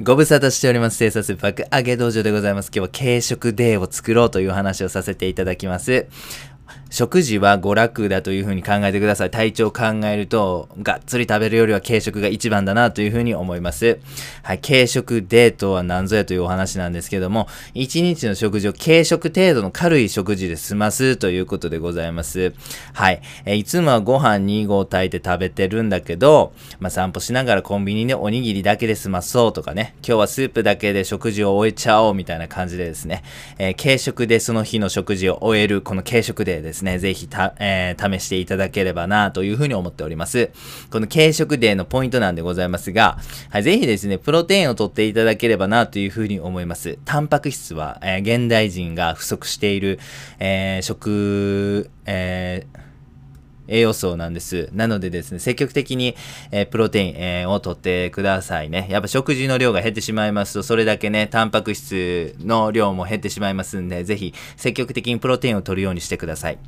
ご無沙汰しております。生産爆上げ道場でございます。今日は軽食デーを作ろうという話をさせていただきます。食事は娯楽だというふうに考えてください。体調を考えると、がっつり食べるよりは軽食が一番だなというふうに思います。はい、軽食デートは何ぞやというお話なんですけども、一日の食事を軽食程度の軽い食事で済ますということでございます。はい、えいつもはご飯2合炊いて食べてるんだけど、まあ、散歩しながらコンビニでおにぎりだけで済まそうとかね、今日はスープだけで食事を終えちゃおうみたいな感じでですね、えー軽食でその日の食事を終えるこの軽食デーですね、ぜひた、えー試していただければなというふうに思っております。この軽食デーのポイントなんでございますが、はい、ぜひですね、プロテインを取っていただければなというふうに思います。タンパク質は、えー現代人が不足している、えー食、えー栄養素なんです。なのでですね、積極的に、えープロテイン、えーを取ってくださいね。やっぱ食事の量が減ってしまいますと、それだけね、タンパク質の量も減ってしまいますんで、ぜひ積極的にプロテインを取るようにしてください。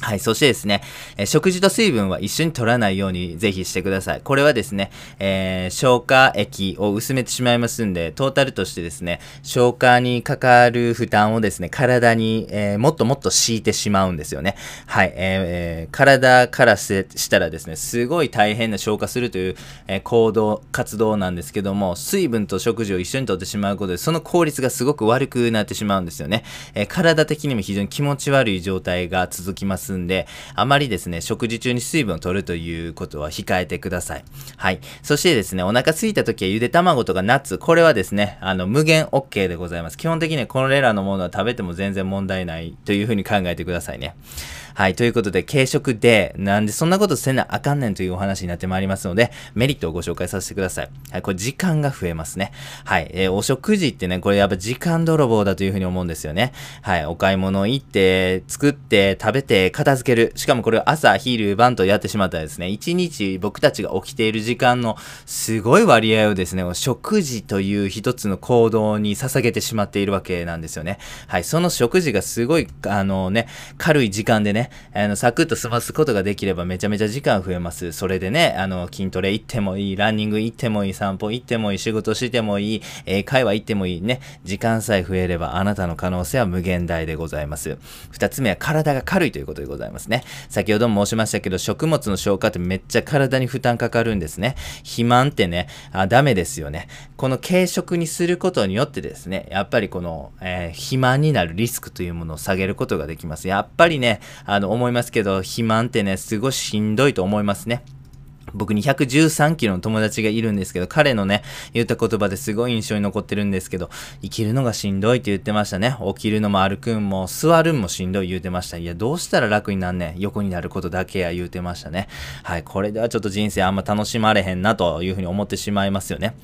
はい。そしてですね、え食事と水分は一緒に取らないようにぜひしてください。これはですね、えー消化液を薄めてしまいますんで、トータルとしてですね、消化にかかる負担をですね、体に、えーもっともっと敷いてしまうんですよね。はい。えーえー体からしたらですね、すごい大変な消化するという、え行動、活動なんですけども、水分と食事を一緒にとってしまうことで、その効率がすごく悪くなってしまうんですよね。え体的にも非常に気持ち悪い状態が続きますんで、あまりですね、食事中に水分を取るということは控えてください。はい。そしてですね、お腹空いた時はゆで卵とかナッツ、これはですね、あの、無限 OK でございます。基本的にはこれらのものは食べても全然問題ないというふうに考えてくださいね。はい。ということで、軽食で、なんでそんなことせなあかんねんというお話になってまいりますので、メリットをご紹介させてください。はい。これ時間が増えますね。はい。えーお食事ってね、これやっぱ時間泥棒だというふうに思うんですよね。はい。お買い物行って、作って、食べて、片付ける。しかもこれを朝、昼、晩とやってしまったらですね、一日僕たちが起きている時間のすごい割合をですね、食事という一つの行動に捧げてしまっているわけなんですよね。はい。その食事がすごい、あのね、軽い時間でね、あの、サクッと済ますことができればめちゃめちゃ時間増えます。それでね、あの、筋トレ行ってもいい、ランニング行ってもいい、散歩行ってもいい、仕事してもいい、英会話行ってもいいね、時間さえ増えればあなたの可能性は無限大でございます。二つ目は体が軽いということでございますね。先ほども申しましたけど、食物の消化ってめっちゃ体に負担かかるんですね。肥満ってね、あダメですよね。この軽食にすることによってですね、やっぱりこの、えー肥満になるリスクというものを下げることができます。やっぱりね、あの、思いますけど、肥満ってね、すごいしんどいと思いますね。僕に113キロの友達がいるんですけど、彼のね、言った言葉ですごい印象に残ってるんですけど、生きるのがしんどいって言ってましたね。起きるのも歩くんも、座るんもしんどい言うてました。いや、どうしたら楽になんねん。横になることだけや言うてましたね。はい、これではちょっと人生あんま楽しまれへんなというふうに思ってしまいますよね。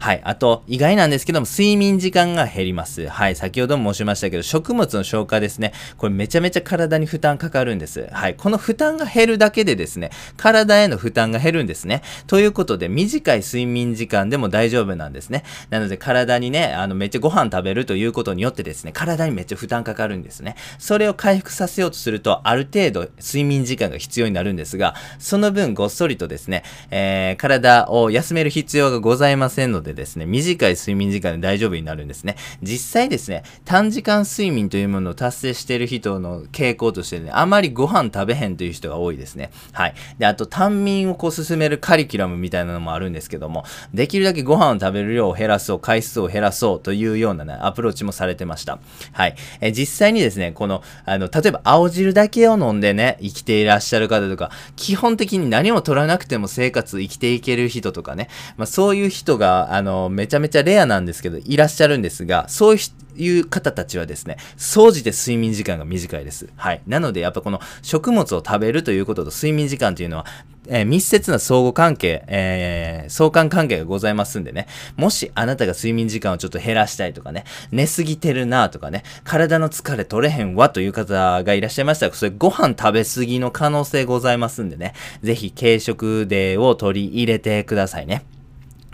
はい、あと、意外なんですけども、睡眠時間が減ります。はい、先ほども申しましたけど、食物の消化ですね。これめちゃめちゃ体に負担かかるんです。はい、この負担が減るだけでですね、体への負担が減るるんですね。ということで、短い睡眠時間でも大丈夫なんですね。なので、体にね、あの、めっちゃご飯食べるということによってですね、体にめっちゃ負担かかるんですね。それを回復させようとすると、ある程度睡眠時間が必要になるんですが、その分ごっそりとですね、えー体を休める必要がございませんのでですね、短い睡眠時間で大丈夫になるんですね。実際ですね、短時間睡眠というものを達成している人の傾向としてね、あまりご飯食べへんという人が多いですね。はい。で、あと、短眠をこう進めるカリキュラムみたいなのもあるんですけども、できるだけご飯を食べる量を減らそう、回数を減らそうというようなね、アプローチもされてました。はい。え実際にですね、この、あの、例えば青汁だけを飲んでね、生きていらっしゃる方とか、基本的に何も取らなくても生活生きていける人とかね、まあそういう人が、あの、めちゃめちゃレアなんですけど、いらっしゃるんですが、そういういう方たちはですね、総じて睡眠時間が短いです。はい。なので、やっぱこの食物を食べるということと睡眠時間というのは、えー密接な相互関係、えー相関関係がございますんでね、もしあなたが睡眠時間をちょっと減らしたいとかね、寝すぎてるなとかね、体の疲れ取れへんわという方がいらっしゃいましたら、それご飯食べ過ぎの可能性ございますんでね、ぜひ軽食デーを取り入れてくださいね。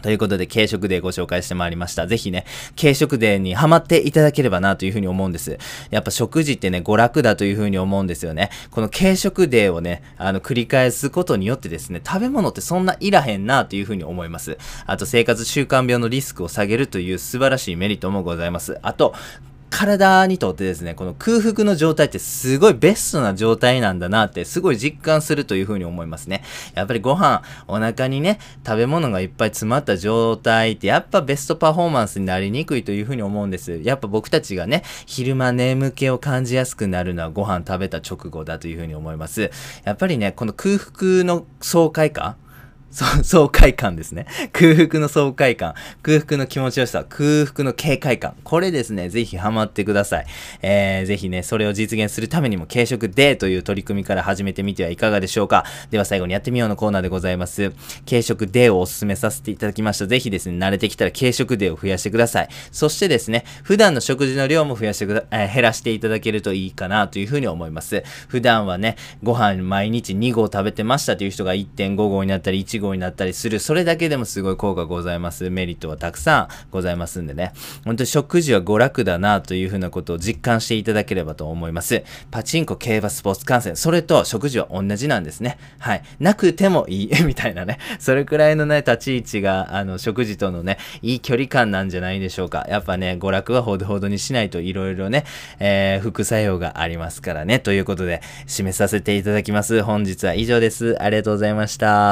ということで、軽食デーご紹介してまいりました。ぜひね、軽食デーにハマっていただければなというふうに思うんです。やっぱ食事ってね、娯楽だというふうに思うんですよね。この軽食デーをね、あの、繰り返すことによってですね、食べ物ってそんないらへんなというふうに思います。あと、生活習慣病のリスクを下げるという素晴らしいメリットもございます。あと、体にとってですね、この空腹の状態ってすごいベストな状態なんだなってすごい実感するというふうに思いますね。やっぱりご飯、お腹にね、食べ物がいっぱい詰まった状態ってやっぱベストパフォーマンスになりにくいというふうに思うんです。やっぱ僕たちがね、昼間眠気を感じやすくなるのはご飯食べた直後だというふうに思います。やっぱりね、この空腹の爽快感 爽快感ですね。空腹の爽快感、空腹の気持ちよさ、空腹の警戒感。これですね、ぜひハマってください。えー、ぜひね、それを実現するためにも軽食デーという取り組みから始めてみてはいかがでしょうか。では最後にやってみようのコーナーでございます。軽食デーをお勧めさせていただきました。ぜひですね、慣れてきたら軽食デーを増やしてください。そしてですね、普段の食事の量も増やしてくだ、えー、減らしていただけるといいかなというふうに思います。普段はね、ご飯毎日2合食べてましたという人が1.5合になったり1号になったりする。それだけでもすごい効果ございます。メリットはたくさんございますんでね。本当に食事は娯楽だなというふうなことを実感していただければと思います。パチンコ、競馬、スポーツ観戦、それと食事は同じなんですね。はい。なくてもいいみたいなね。それくらいのね、立ち位置が、あの、食事とのね、いい距離感なんじゃないでしょうか。やっぱね、娯楽はほどほどにしないといろいろね、えー、副作用がありますからね。ということで、締めさせていただきます。本日は以上です。ありがとうございました。